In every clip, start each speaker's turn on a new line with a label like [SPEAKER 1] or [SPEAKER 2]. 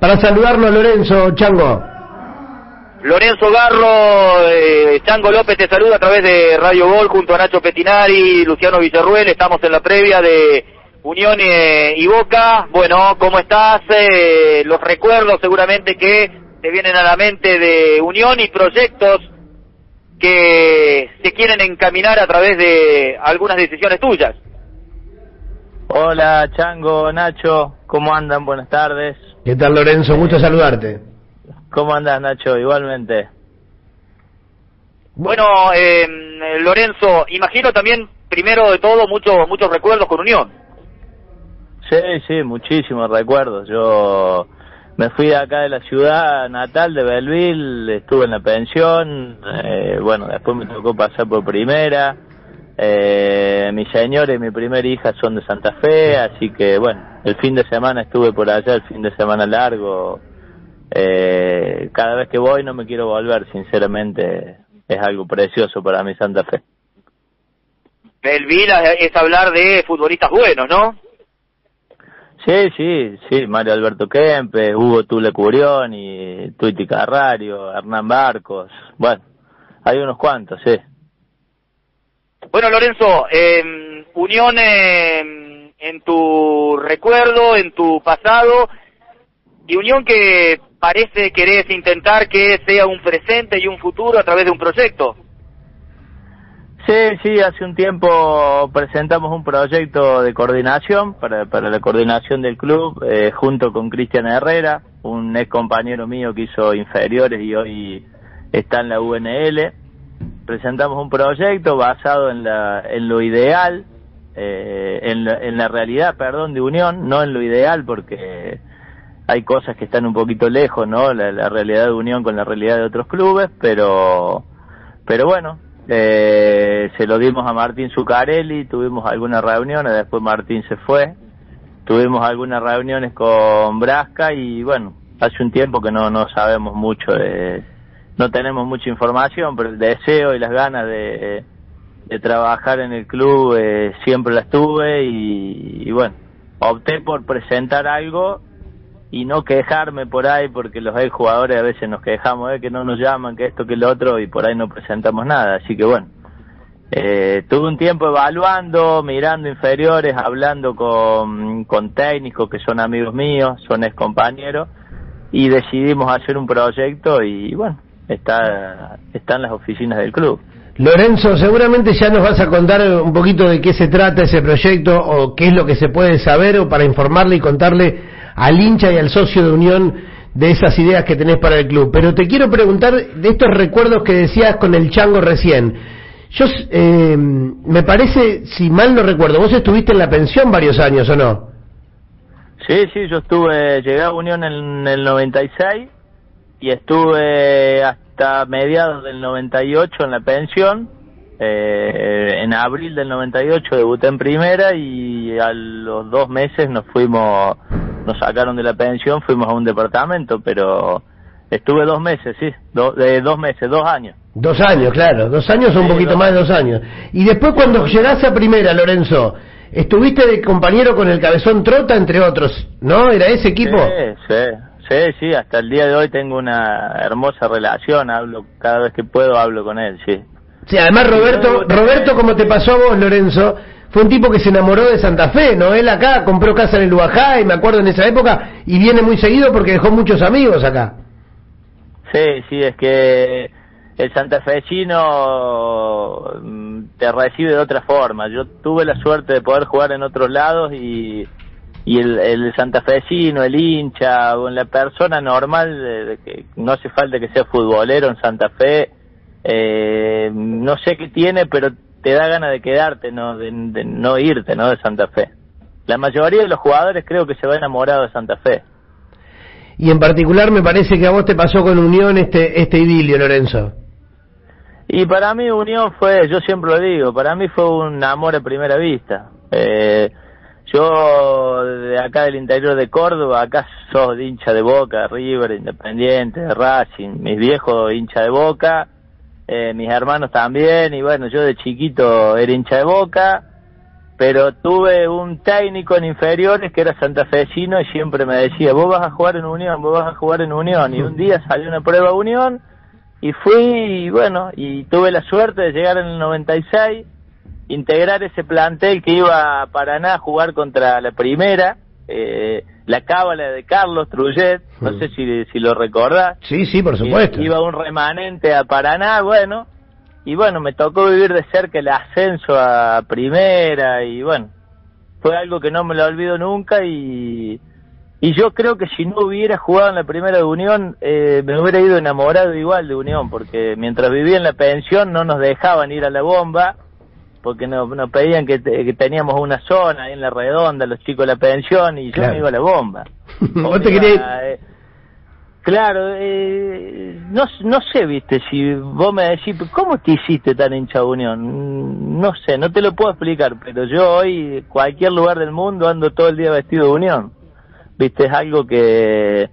[SPEAKER 1] para saludarlo Lorenzo Chango.
[SPEAKER 2] Lorenzo Garro, eh, Chango López te saluda a través de Radio Gol junto a Nacho Petinari, Luciano Villarruel, estamos en la previa de Unión eh, y Boca. Bueno, ¿cómo estás? Eh, los recuerdos seguramente que te vienen a la mente de Unión y proyectos que se quieren encaminar a través de algunas decisiones tuyas.
[SPEAKER 3] Hola Chango, Nacho, ¿cómo andan? Buenas tardes.
[SPEAKER 1] ¿Qué tal Lorenzo? Gusto saludarte.
[SPEAKER 3] ¿Cómo andas Nacho? Igualmente.
[SPEAKER 2] Bueno, eh, Lorenzo, imagino también, primero de todo, muchos muchos recuerdos con Unión.
[SPEAKER 3] Sí, sí, muchísimos recuerdos. Yo me fui de acá de la ciudad natal de Belleville, estuve en la pensión, eh, bueno, después me tocó pasar por primera. Eh, mi señora y mi primera hija son de Santa Fe, así que bueno, el fin de semana estuve por allá, el fin de semana largo. Eh, cada vez que voy no me quiero volver, sinceramente es algo precioso para mí Santa Fe.
[SPEAKER 2] Belleville es hablar de futbolistas buenos, ¿no?
[SPEAKER 3] Sí, sí, sí, Mario Alberto Kempes, Hugo Tule Curioni, Tuiti Carrario, Hernán Barcos, bueno, hay unos cuantos, sí.
[SPEAKER 2] Bueno, Lorenzo, eh, Unión eh, en tu recuerdo, en tu pasado, y Unión que parece querés intentar que sea un presente y un futuro a través de un proyecto.
[SPEAKER 3] Sí, sí, hace un tiempo presentamos un proyecto de coordinación para, para la coordinación del club eh, junto con Cristian Herrera, un ex compañero mío que hizo inferiores y hoy está en la UNL. Presentamos un proyecto basado en, la, en lo ideal, eh, en, la, en la realidad, perdón, de Unión, no en lo ideal porque hay cosas que están un poquito lejos, ¿no? La, realidad de Unión con la realidad de otros clubes, pero, pero bueno, eh, se lo dimos a Martín Zuccarelli, tuvimos algunas reuniones, después Martín se fue, tuvimos algunas reuniones con Brasca y bueno, hace un tiempo que no, no sabemos mucho de, no tenemos mucha información, pero el deseo y las ganas de, trabajar en el club eh, siempre las tuve y, y bueno, opté por presentar algo y no quejarme por ahí porque los ex jugadores a veces nos quejamos de que no nos llaman, que esto, que lo otro y por ahí no presentamos nada. Así que bueno, eh, tuve un tiempo evaluando, mirando inferiores, hablando con, con técnicos que son amigos míos, son ex compañeros y decidimos hacer un proyecto y bueno, está, está en las oficinas del club.
[SPEAKER 1] Lorenzo, seguramente ya nos vas a contar un poquito de qué se trata ese proyecto o qué es lo que se puede saber o para informarle y contarle al hincha y al socio de Unión de esas ideas que tenés para el club. Pero te quiero preguntar de estos recuerdos que decías con el chango recién. Yo, eh, me parece, si mal no recuerdo, vos estuviste en la pensión varios años, ¿o no?
[SPEAKER 3] Sí, sí, yo estuve, llegué a Unión en el 96 y estuve hasta mediados del 98 en la pensión. Eh, en abril del 98 debuté en primera y a los dos meses nos fuimos, nos sacaron de la pensión, fuimos a un departamento, pero estuve dos meses, sí, do, de dos meses, dos años.
[SPEAKER 1] Dos años, claro, dos años o un
[SPEAKER 3] Sí,
[SPEAKER 1] poquito
[SPEAKER 3] dos
[SPEAKER 1] más de dos años. Y después cuando llegaste a primera, Lorenzo, estuviste de compañero con el Cabezón Trota, entre otros, ¿no? ¿Era ese equipo?
[SPEAKER 3] Sí, sí, sí, sí, hasta el día de hoy tengo una hermosa relación, hablo, cada vez que puedo hablo con él, sí.
[SPEAKER 1] Sí, además Roberto, Roberto, como te pasó a vos, Lorenzo, fue un tipo que se enamoró de Santa Fe, ¿no? Él acá compró casa en el Ubajá, y me acuerdo en esa época, y viene muy seguido porque dejó muchos amigos acá.
[SPEAKER 3] Sí, sí, es que el santafesino mm, te recibe de otra forma. Yo tuve la suerte de poder jugar en otros lados y, y el, el santafesino, el hincha o la persona normal, que no hace falta que sea futbolero en Santa Fe, eh, no sé qué tiene, pero te da ganas de quedarte, no de, de no irte, ¿no? De Santa Fe. La mayoría de los jugadores creo que se va enamorado de Santa Fe.
[SPEAKER 1] Y en particular me parece que a vos te pasó con Unión este, este idilio, Lorenzo.
[SPEAKER 3] Y para mí Unión fue, yo siempre lo digo, para mí fue un amor a primera vista. Eh, yo de acá del interior de Córdoba, acá sos hincha de Boca, River, Independiente, Racing, mis viejos hincha de Boca, eh, mis hermanos también, y bueno, yo de chiquito era hincha de Boca, pero tuve un técnico en inferiores que era santafesino y siempre me decía, vos vas a jugar en Unión, vos vas a jugar en Unión. Y un día salió una prueba Unión y fui, y bueno, y tuve la suerte de llegar en el 96, integrar ese plantel que iba a Paraná a jugar contra la primera, eh, la cábala de Carlos Trullet, no sé si, si lo recordás.
[SPEAKER 1] Sí, sí, por supuesto.
[SPEAKER 3] Iba un remanente a Paraná, bueno, y bueno, me tocó vivir de cerca el ascenso a primera y bueno, fue algo que no me lo olvido nunca y, y yo creo que si no hubiera jugado en la primera de Unión, eh, me hubiera ido enamorado igual de Unión, porque mientras vivía en la pensión no nos dejaban ir a la bomba, porque nos, nos pedían que, teníamos una zona ahí en la redonda, los chicos de la pensión, y yo me iba a la bomba.
[SPEAKER 1] ¿Vos te querías... Eh,
[SPEAKER 3] claro, eh, no, no sé, viste, si vos me decís, ¿cómo te hiciste tan hincha de Unión? No sé, no te lo puedo explicar, pero yo hoy, cualquier lugar del mundo, ando todo el día vestido de Unión viste, es algo que...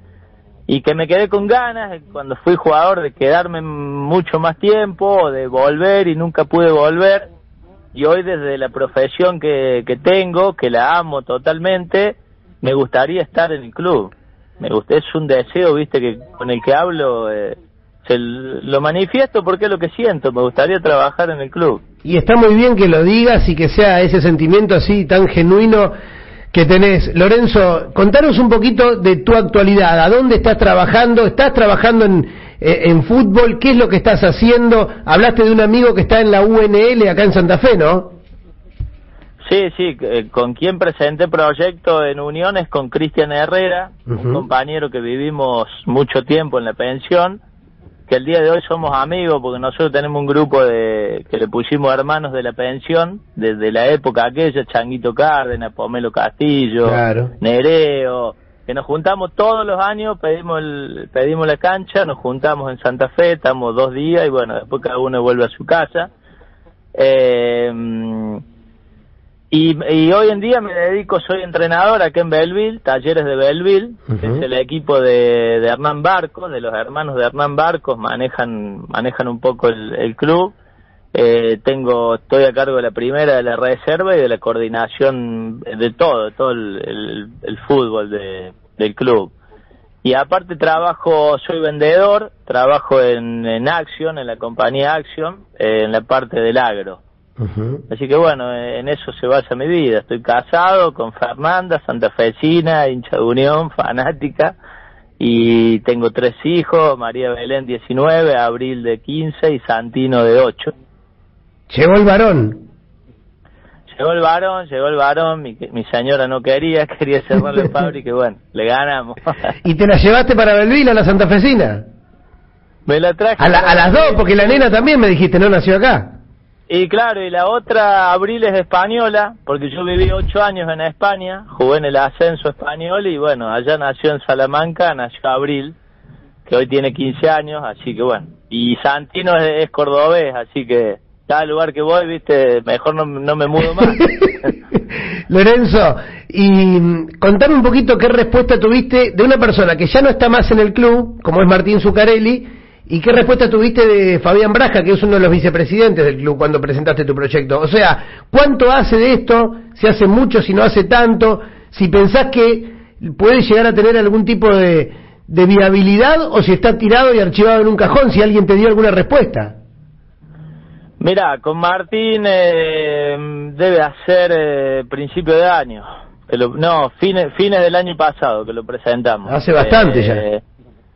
[SPEAKER 3] Y que me quedé con ganas cuando fui jugador de quedarme mucho más tiempo, de volver y nunca pude volver. Y hoy desde la profesión que, que tengo, que la amo totalmente, me gustaría estar en el club. Me gusta, es un deseo, viste, que con el que hablo, eh, se lo manifiesto porque es lo que siento, me gustaría trabajar en el club.
[SPEAKER 1] Y está muy bien que lo digas y que sea ese sentimiento así tan genuino que tenés. Lorenzo, contanos un poquito de tu actualidad. ¿A dónde estás trabajando? ¿Estás trabajando en, en fútbol? ¿Qué es lo que estás haciendo? Hablaste de un amigo que está en la UNL acá en Santa Fe, ¿no?
[SPEAKER 3] Sí, sí, eh, con quien presenté proyecto en Uniones con Cristian Herrera, un compañero que vivimos mucho tiempo en la pensión que el día de hoy somos amigos porque nosotros tenemos un grupo de que le pusimos hermanos de la pensión desde la época aquella, Changuito Cárdenas, Pomelo Castillo, Nereo, que nos juntamos todos los años, pedimos el, pedimos la cancha, nos juntamos en Santa Fe, estamos dos días y bueno, después cada uno vuelve a su casa. Eh, y, y, hoy en día me dedico, soy entrenador aquí en Belleville, Talleres de Belleville, que es el equipo de, de, Hernán Barcos, de los hermanos de Hernán Barcos, manejan, manejan un poco el, club. Eh, tengo, estoy a cargo de la primera, de la reserva y de la coordinación de todo, de todo el, el, fútbol de, del club. Y aparte trabajo, soy vendedor, trabajo en, en Action, en la compañía Action, eh, en la parte del agro. Así que bueno, en eso se basa mi vida. Estoy casado con Fernanda, santafesina, hincha de Unión, fanática, y tengo tres hijos, María Belén 19, Abril de 15 y Santino de 8.
[SPEAKER 1] Llegó el varón.
[SPEAKER 3] Llegó el varón, llegó el varón, mi, mi señora no quería, quería cerrar la fábrica y bueno, le ganamos.
[SPEAKER 1] ¿Y te la llevaste para Belville, a la santafesina?
[SPEAKER 3] Me la traje.
[SPEAKER 1] A, a las dos, porque la nena también me dijiste, no nació acá.
[SPEAKER 3] Y claro, y la otra, Abril, es española, porque yo viví ocho años en España, jugué en el ascenso español y bueno, allá nació en Salamanca, nació Abril, que hoy tiene 15 años, así que bueno. Y Santino es, cordobés, así que cada lugar que voy, viste, mejor no, no me mudo más.
[SPEAKER 1] Lorenzo, y contame un poquito qué respuesta tuviste de una persona que ya no está más en el club, como es Martín Zucarelli, ¿Y qué respuesta tuviste de Fabián Braja, que es uno de los vicepresidentes del club, cuando presentaste tu proyecto? O sea, ¿cuánto hace de esto? ¿Si hace mucho, si no hace tanto? Si pensás que puede llegar a tener algún tipo de, viabilidad o si está tirado y archivado en un cajón, si alguien te dio alguna respuesta.
[SPEAKER 3] Mira, con Martín eh, debe hacer eh, principio de año. no, fines, fines del año pasado que lo presentamos.
[SPEAKER 1] Hace bastante ya.
[SPEAKER 3] Eh,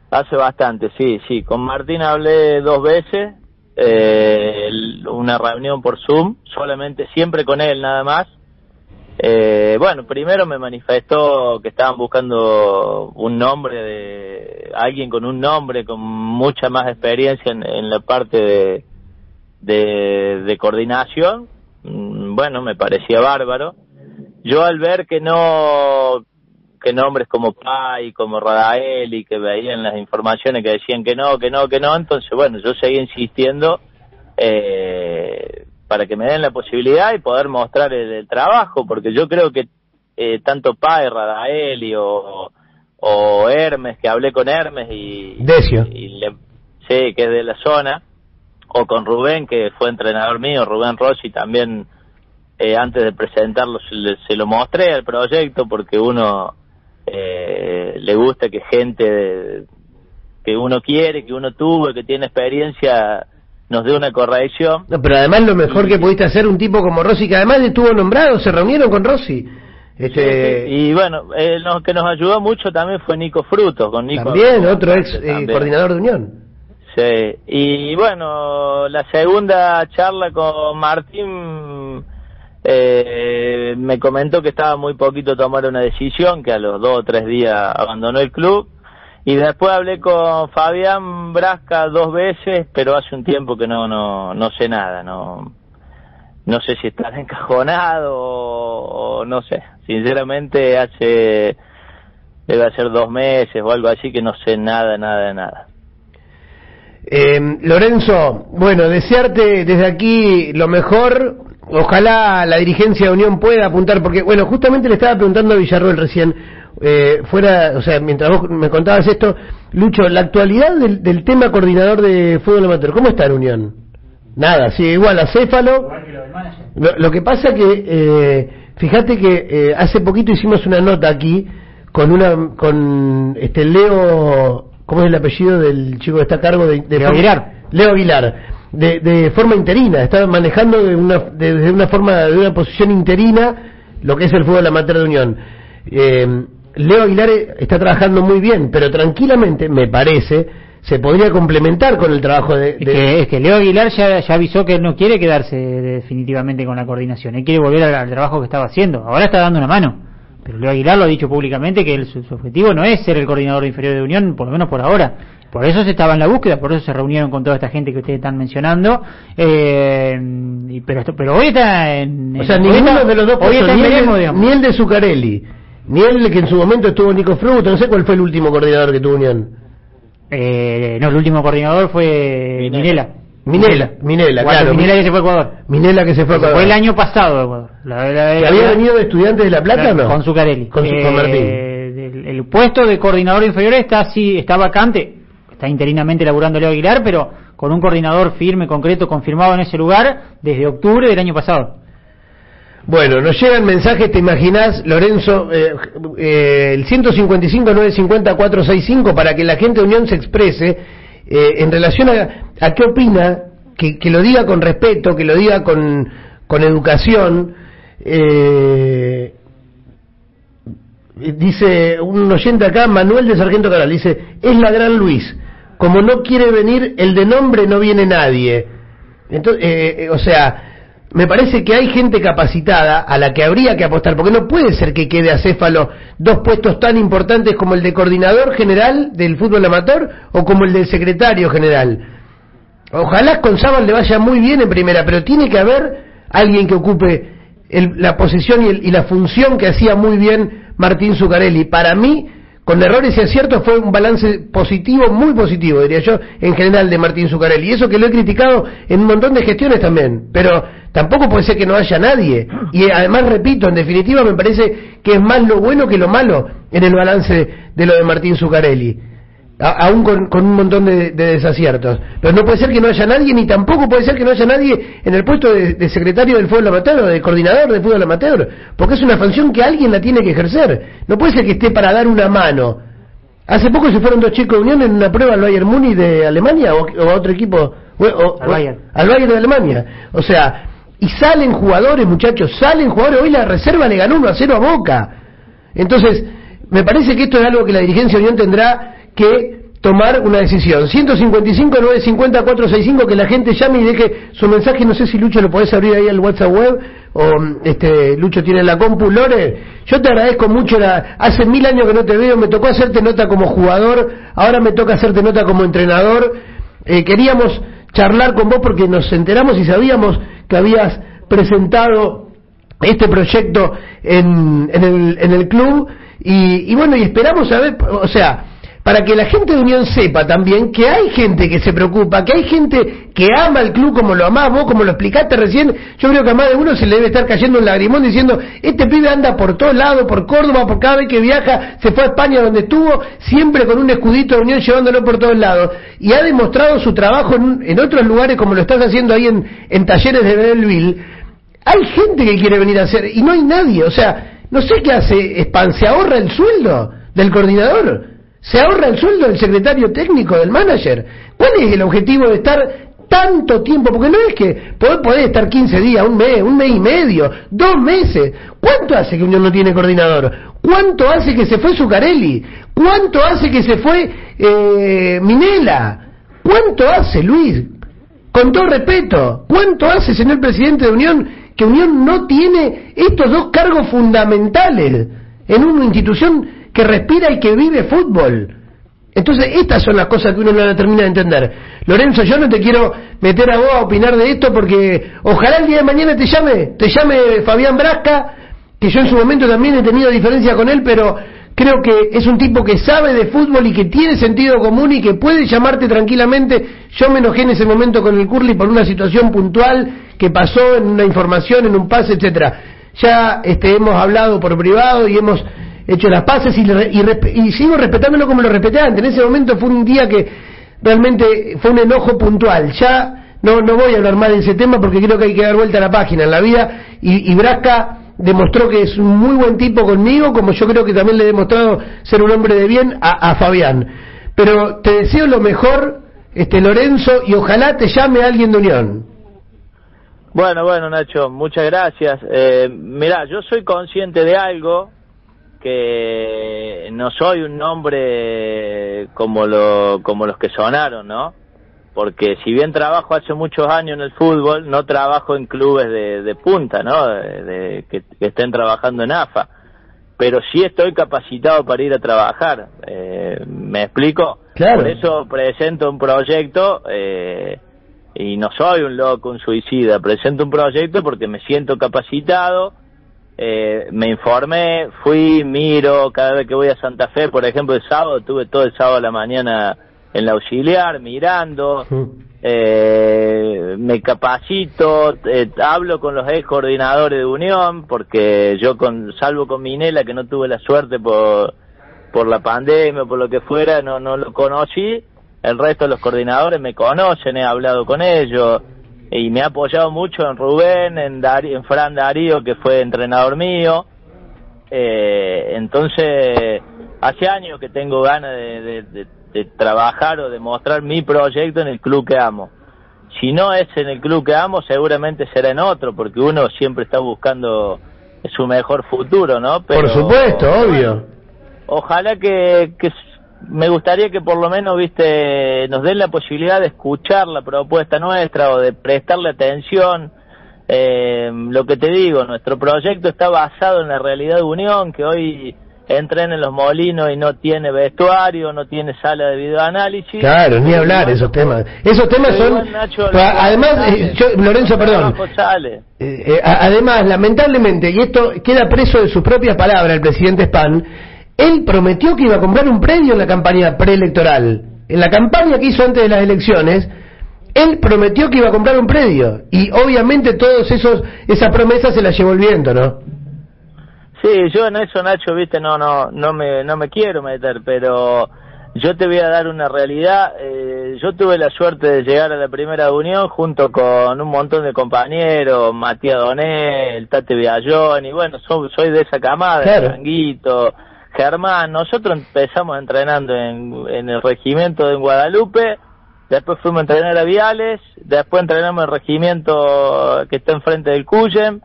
[SPEAKER 3] Hace bastante, sí, sí. Con Martín hablé dos veces, eh, una reunión por Zoom, solamente, siempre con él nada más. Eh, bueno, primero me manifestó que estaban buscando un nombre de alguien con un nombre con mucha más experiencia en, la parte de, de coordinación. Mm, bueno, me parecía bárbaro. Yo al ver que no que nombres como Pai, como y que veían las informaciones que decían que no, que no, que no, entonces bueno, yo seguí insistiendo eh, para que me den la posibilidad y poder mostrar el, trabajo, porque yo creo que eh, tanto Pai, Radaeli o, o Hermes, que hablé con Hermes y,
[SPEAKER 1] Decio.
[SPEAKER 3] y le, sí, que es de la zona, o con Rubén, que fue entrenador mío, Rubén Rossi también eh, antes de presentarlo se, lo mostré al proyecto porque uno eh, le gusta que gente que uno quiere, que uno tuvo, que tiene experiencia, nos dé una corrección.
[SPEAKER 1] No, pero además lo mejor que pudiste hacer un tipo como Rossi, que además estuvo nombrado, se reunieron con Rossi.
[SPEAKER 3] Este... Y bueno, eh, lo que nos ayudó mucho también fue Nico Frutos, con Nico.
[SPEAKER 1] También, otro ex eh, coordinador de Unión.
[SPEAKER 3] Sí, y bueno, la segunda charla con Martín eh, me comentó que estaba muy poquito tomar una decisión, que a los dos o tres días abandonó el club. Y después hablé con Fabián Brasca dos veces, pero hace un tiempo que no no no sé nada, no no sé si está encajonado o, no sé. Sinceramente hace debe ser dos meses o algo así que no sé nada, nada, nada.
[SPEAKER 1] Eh, Lorenzo, bueno, desearte desde aquí lo mejor. Ojalá la dirigencia de Unión pueda apuntar, porque, bueno, justamente le estaba preguntando a Villarroel recién, eh, fuera, o sea, mientras vos me contabas esto, Lucho, la actualidad del, tema coordinador de fútbol amateur, ¿cómo está en Unión? Nada, sí, igual a Céfalo. Lo, que pasa que, eh, fíjate que eh, hace poquito hicimos una nota aquí con una, con este Leo ¿Cómo es el apellido del chico que está a cargo de,
[SPEAKER 4] Leo Aguilar?
[SPEAKER 1] Leo Aguilar. De, de forma interina, está manejando de una, desde una forma, de una posición interina lo que es el fútbol amateur de Unión. Eh, Leo Aguilar está trabajando muy bien, pero tranquilamente, me parece, se podría complementar con el trabajo de...
[SPEAKER 4] Es, que, Leo Aguilar ya, ya avisó que no quiere quedarse definitivamente con la coordinación, él quiere volver al trabajo que estaba haciendo, ahora está dando una mano. Pero Leo Aguilar lo ha dicho públicamente que su, objetivo no es ser el coordinador inferior de Unión, por lo menos por ahora. Por eso se estaba en la búsqueda, por eso se reunieron con toda esta gente que ustedes están mencionando. Eh, pero, pero hoy está en.
[SPEAKER 1] O sea, ninguno de los dos hoy está ni, el, ni el de Zuccarelli, ni el que en su momento estuvo Nico Fruto, no sé cuál fue el último coordinador que tuvo Unión.
[SPEAKER 4] Eh, no, el último coordinador fue Minela.
[SPEAKER 1] Minela, Minela, claro.
[SPEAKER 4] Minela que se fue a Ecuador.
[SPEAKER 1] Minela que se fue a Ecuador.
[SPEAKER 4] Fue el año pasado a Ecuador.
[SPEAKER 1] había venido de estudiante de La Plata o no?
[SPEAKER 4] Con Zucarelli.
[SPEAKER 1] Con, su,
[SPEAKER 4] eh,
[SPEAKER 1] Martín.
[SPEAKER 4] El, puesto de coordinador inferior está así, está vacante. Está interinamente laburando Leo Aguilar, pero con un coordinador firme, concreto, confirmado en ese lugar desde octubre del año pasado.
[SPEAKER 1] Bueno, nos llegan mensajes, te imaginas, Lorenzo, eh, eh, el 155 950 465 para que la gente de Unión se exprese eh, en relación a, qué opina, que, lo diga con respeto, que lo diga con, educación. Eh, dice un oyente acá, Manuel de Sargento Caral, dice, es la gran Luis, como no quiere venir el de nombre no viene nadie. Entonces, eh, o sea, me parece que hay gente capacitada a la que habría que apostar, porque no puede ser que quede a Céfalo dos puestos tan importantes como el de coordinador general del fútbol amateur o como el del secretario general. Ojalá con Sábal le vaya muy bien en primera, pero tiene que haber alguien que ocupe la posición y, y, la función que hacía muy bien Martín Zuccarelli. Para mí, con errores y aciertos fue un balance positivo, muy positivo, diría yo, en general de Martín Zucarelli. Y eso que lo he criticado en un montón de gestiones también. Pero tampoco puede ser que no haya nadie. Y además, repito, en definitiva me parece que es más lo bueno que lo malo en el balance de lo de Martín Zucarelli aún con, un montón de, desaciertos. Pero no puede ser que no haya nadie, ni tampoco puede ser que no haya nadie en el puesto de, secretario del fútbol amateur o de coordinador del fútbol amateur, porque es una función que alguien la tiene que ejercer. No puede ser que esté para dar una mano. Hace poco se fueron dos chicos de Unión en una prueba al Bayern Muni de Alemania o, a otro equipo,
[SPEAKER 4] al, Bayern.
[SPEAKER 1] al Bayern de Alemania. O sea, y salen jugadores, muchachos, salen jugadores. Hoy la reserva le ganó 1 a 0 a Boca. Entonces, me parece que esto es algo que la dirigencia de Unión tendrá que tomar una decisión. 155 950 465 que la gente llame y deje su mensaje, no sé si Lucho lo podés abrir ahí al WhatsApp web o este Lucho tiene la compu Lore. Yo te agradezco mucho la, hace mil años que no te veo, me tocó hacerte nota como jugador, ahora me toca hacerte nota como entrenador. Eh, queríamos charlar con vos porque nos enteramos y sabíamos que habías presentado este proyecto en, en, el, en el club y, y bueno, y esperamos a ver, o sea, para que la gente de Unión sepa también que hay gente que se preocupa, que hay gente que ama el club como lo amás vos, como lo explicaste recién. Yo creo que a más de uno se le debe estar cayendo un lagrimón diciendo, este pibe anda por todos lados, por Córdoba, por cada vez que viaja, se fue a España donde estuvo, siempre con un escudito de Unión llevándolo por todos lados. Y ha demostrado su trabajo en, otros lugares como lo estás haciendo ahí en, en talleres de Belleville hay gente que quiere venir a hacer y no hay nadie, o sea, no sé qué hace Span, se ahorra el sueldo del coordinador, se ahorra el sueldo del secretario técnico, del manager. ¿Cuál es el objetivo de estar tanto tiempo, porque no es que podés, estar 15 días, un mes, un mes y medio, dos meses. ¿Cuánto hace que Unión no tiene coordinador? ¿Cuánto hace que se fue Zucarelli? ¿Cuánto hace que se fue eh, Minela? ¿Cuánto hace, Luis? Con todo respeto, ¿cuánto hace, señor presidente de Unión, que Unión no tiene estos dos cargos fundamentales en una institución que respira y que vive fútbol? Entonces, estas son las cosas que uno no termina de entender. Lorenzo, yo no te quiero meter a vos a opinar de esto porque ojalá el día de mañana te llame, te llame Fabián Brasca, que yo en su momento también he tenido diferencia con él, pero creo que es un tipo que sabe de fútbol y que tiene sentido común y que puede llamarte tranquilamente. Yo me enojé en ese momento con el Curly por una situación puntual que pasó en una información, en un pase, etcétera. Ya este, hemos hablado por privado y hemos hecho las paces y, y, sigo respetándolo como lo respeté antes. En ese momento fue un día que realmente fue un enojo puntual. Ya no, no voy a hablar más de ese tema porque creo que hay que dar vuelta a la página en la vida y, y Brasca demostró que es un muy buen tipo conmigo, como yo creo que también le he demostrado ser un hombre de bien a, Fabián. Pero te deseo lo mejor, este Lorenzo, y ojalá te llame alguien de Unión.
[SPEAKER 3] Bueno, bueno, Nacho, muchas gracias. Eh, mirá, yo soy consciente de algo que no soy un nombre como, lo, como los que sonaron, ¿no? Porque si bien trabajo hace muchos años en el fútbol, no trabajo en clubes de, de punta, ¿no? De, que, estén trabajando en AFA. Pero sí estoy capacitado para ir a trabajar. Eh, ¿Me explico? Por eso presento un proyecto eh, y no soy un loco, un suicida. Presento un proyecto porque me siento capacitado eh, me informé, fui, miro, cada vez que voy a Santa Fe, por ejemplo, el sábado, tuve todo el sábado a la mañana en la auxiliar, mirando, eh, me capacito, eh, hablo con los ex coordinadores de Unión, porque yo, con salvo con Minela, que no tuve la suerte por, por la pandemia o por lo que fuera, no, no lo conocí, el resto de los coordinadores me conocen, he hablado con ellos, y me ha apoyado mucho en Rubén, en, en Fran Darío, que fue entrenador mío. Eh, entonces, hace años que tengo ganas de, trabajar o de mostrar mi proyecto en el club que amo. Si no es en el club que amo, seguramente será en otro, porque uno siempre está buscando su mejor futuro, ¿no?
[SPEAKER 1] Por supuesto, obvio.
[SPEAKER 3] Ojalá que, que me gustaría que por lo menos, viste, nos den la posibilidad de escuchar la propuesta nuestra o de prestarle atención. Eh, lo que te digo, nuestro proyecto está basado en la realidad de Unión, que hoy entren en los molinos y no tiene vestuario, no tiene sala de videoanálisis.
[SPEAKER 1] Claro, ni hablar esos temas. Esos temas son... además, eh, Lorenzo, perdón. Eh, además, lamentablemente, y esto queda preso de sus propias palabras el presidente Span, él prometió que iba a comprar un predio en la campaña preelectoral. En la campaña que hizo antes de las elecciones, él prometió que iba a comprar un predio. Y obviamente todos esos esas promesas se las llevó el viento, ¿no?
[SPEAKER 3] Sí, yo en eso, Nacho, viste, no, no, no me, no me quiero meter, pero yo te voy a dar una realidad. Eh, yo tuve la suerte de llegar a la primera unión junto con un montón de compañeros, Matías Doné, el Tate Villallón, y bueno, soy, de esa camada, claro. Germán, nosotros empezamos entrenando en, el regimiento de Guadalupe, después fuimos a entrenar a Viales, después entrenamos en el regimiento que está enfrente del Cuyem.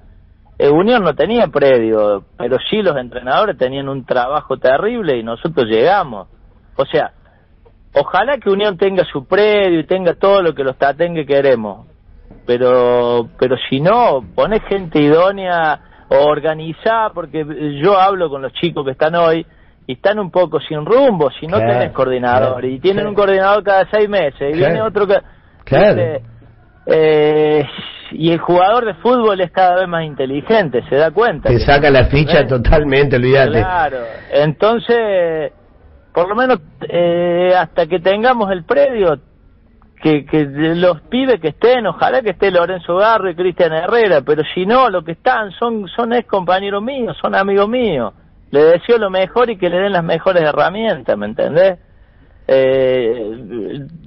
[SPEAKER 3] Eh, Unión no tenía predio, pero sí los entrenadores tenían un trabajo terrible y nosotros llegamos. O sea, ojalá que Unión tenga su predio y tenga todo lo que los que queremos, pero, pero si no, pone gente idónea organizar, porque yo hablo con los chicos que están hoy y están un poco sin rumbo, si no tenés coordinador, y tienen un coordinador cada seis meses, y viene otro que... Eh, y el jugador de fútbol es cada vez más inteligente, se da cuenta.
[SPEAKER 1] Te saca la ficha totalmente, olvídate.
[SPEAKER 3] Claro, entonces, por lo menos eh, hasta que tengamos el predio, que, que los pibes que estén, ojalá que esté Lorenzo Garro y Cristian Herrera, pero si no, lo que están son, son ex compañeros míos, son amigos míos. Le deseo lo mejor y que le den las mejores herramientas, ¿me entendés? Eh,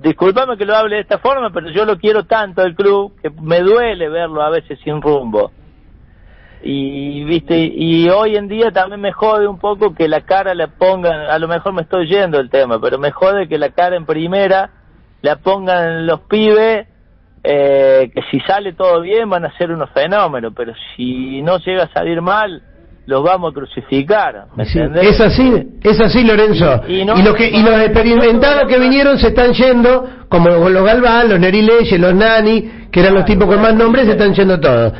[SPEAKER 3] disculpame que lo hable de esta forma, pero yo lo quiero tanto el club que me duele verlo a veces sin rumbo. y viste y hoy en día también me jode un poco que la cara la pongan a lo mejor me estoy yendo el tema pero me jode que la cara en primera la pongan los pibes eh, que si sale todo bien van a ser unos fenómenos pero si no llega a salir mal los vamos a crucificar ¿me
[SPEAKER 1] Sí, es así, es así Lorenzo.
[SPEAKER 3] Y-
[SPEAKER 1] Y,
[SPEAKER 3] y no-
[SPEAKER 1] los que, y los experimentados que vinieron se están yendo, como los Galván, los Neri Leyes, los Nani, que eran los tipos con más nombres, se están yendo todos.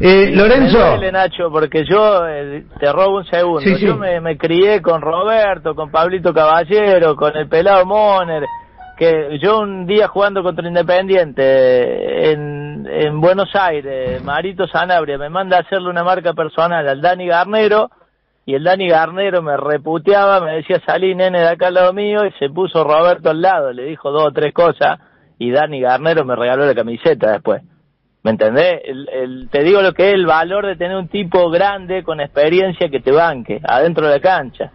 [SPEAKER 1] Eh,
[SPEAKER 3] Me
[SPEAKER 1] Lorenzo,
[SPEAKER 3] duele, Nacho, porque yo, eh, te robo un segundo,
[SPEAKER 1] Sí, sí.
[SPEAKER 3] yo me, me crié con Roberto, con Pablito Caballero, con el pelado Moner, que yo un día jugando contra Independiente en, en Buenos Aires, Marito Sanabria me manda a hacerle una marca personal al Dani Garnero, y el Dani Garnero me reputeaba, me decía salí nene de acá al lado mío, y se puso Roberto al lado, le dijo dos o tres cosas, y Dani Garnero me regaló la camiseta después. ¿Me entendés? El, el- te digo lo que es el valor de tener un tipo grande con experiencia que te banque adentro de la cancha.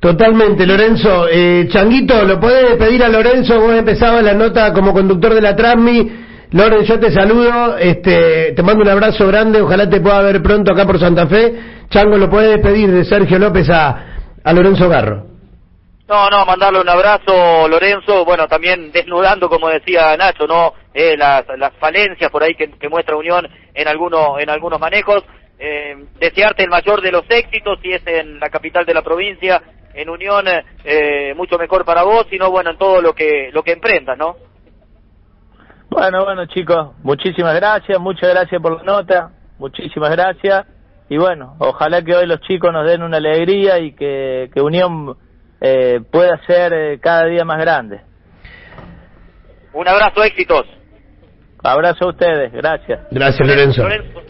[SPEAKER 1] Totalmente, Lorenzo. Eh, Changuito, ¿lo podés pedir a Lorenzo? Vos empezabas la nota como conductor de la Transmi. Loren, yo te saludo, este, te mando un abrazo grande, ojalá te pueda ver pronto acá por Santa Fe. Chango, ¿lo podés pedir de Sergio López a, a Lorenzo Garro?
[SPEAKER 2] No, no, mandarle un abrazo, Lorenzo, bueno, también desnudando, como decía Nacho, ¿no? Eh, las, falencias por ahí que, que muestra Unión en algunos, en algunos manejos. Eh, desearte el mayor de los éxitos, si es en la capital de la provincia, en Unión, eh, mucho mejor para vos, sino bueno, en todo lo que, lo que emprendas, ¿no?
[SPEAKER 3] Bueno, bueno chicos, muchísimas gracias, muchas gracias por la nota, muchísimas gracias. Y bueno, ojalá que hoy los chicos nos den una alegría y que, que Unión eh, pueda ser eh, cada día más grande.
[SPEAKER 2] Un abrazo, éxitos.
[SPEAKER 3] Abrazo a ustedes, gracias.
[SPEAKER 1] Gracias, Lorenzo.
[SPEAKER 2] Lorenzo.